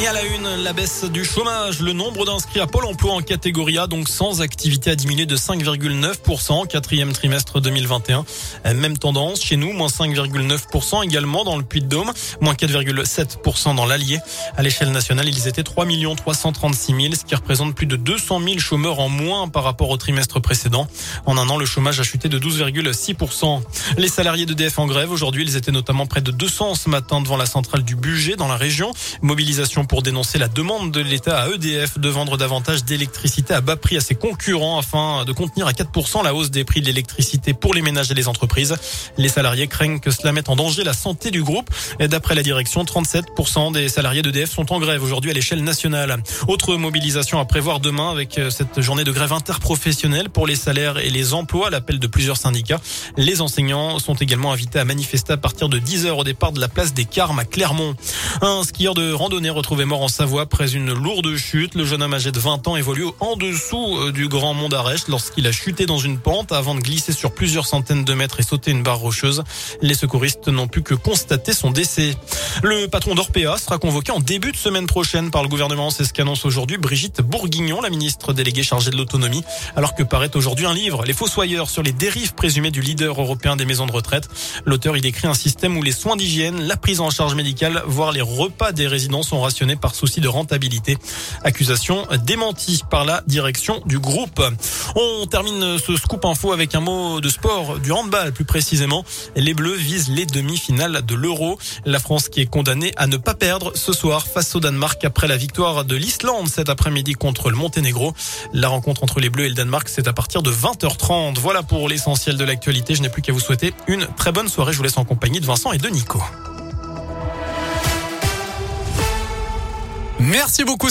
Et à la une, la baisse du chômage. Le nombre d'inscrits à Pôle emploi en catégorie A, donc sans activité, a diminué de 5,9% quatrième trimestre 2021. Même tendance chez nous, moins 5,9% également dans le Puy-de-Dôme, moins 4,7% dans l'Allier. À l'échelle nationale, ils étaient 3 336 000, ce qui représente plus de 200 000 chômeurs en moins par rapport au trimestre précédent. En un an, le chômage a chuté de 12,6%. Les salariés d'EDF en grève, aujourd'hui, ils étaient notamment près de 200 ce matin devant la centrale du budget dans la région. Mobilisation pour dénoncer la demande de l'État à EDF de vendre davantage d'électricité à bas prix à ses concurrents afin de contenir à 4% la hausse des prix de l'électricité pour les ménages et les entreprises. Les salariés craignent que cela mette en danger la santé du groupe. D'après la direction, 37% des salariés d'EDF sont en grève aujourd'hui à l'échelle nationale. Autre mobilisation à prévoir demain avec euh, cette journée de grève interprofessionnelle pour les salaires et les emplois, l'appel de plusieurs syndicats. Les enseignants sont également invités à manifester à partir de 10h au départ de la place des Carmes à Clermont. Un skieur de randonnée retrouve retrouvé mort en Savoie après une lourde chute. Le jeune homme âgé de 20 ans évolue en dessous euh, du grand mont d'Arèche lorsqu'il a chuté dans une pente avant de glisser sur plusieurs centaines de mètres et sauter une barre rocheuse. Les secouristes n'ont pu que constater son décès. Le patron d'Orpea sera convoqué en début de semaine prochaine par le gouvernement. C'est ce qu'annonce aujourd'hui Brigitte Bourguignon, la ministre déléguée chargée de l'autonomie, alors que paraît aujourd'hui un livre, Les Fossoyeurs, sur les dérives présumées du leader européen des maisons de retraite. L'auteur y décrit un système où les soins d'hygiène, la prise en charge médicale, voire les repas des résidents sont rationnés par souci de rentabilité. Accusation démentie par la direction du groupe. On termine ce scoop info avec un mot de sport, du handball plus précisément. Les Bleus visent les demi-finales de l'Euro. La France qui est condamnée à ne pas perdre ce soir face au Danemark après la victoire de l'Islande cet après-midi contre le Monténégro. La rencontre entre les Bleus et le Danemark, c'est à partir de 20h30. Voilà pour l'essentiel de l'actualité. Je n'ai plus qu'à vous souhaiter une très bonne soirée. Je vous laisse en compagnie de Vincent et de Nico. Merci beaucoup.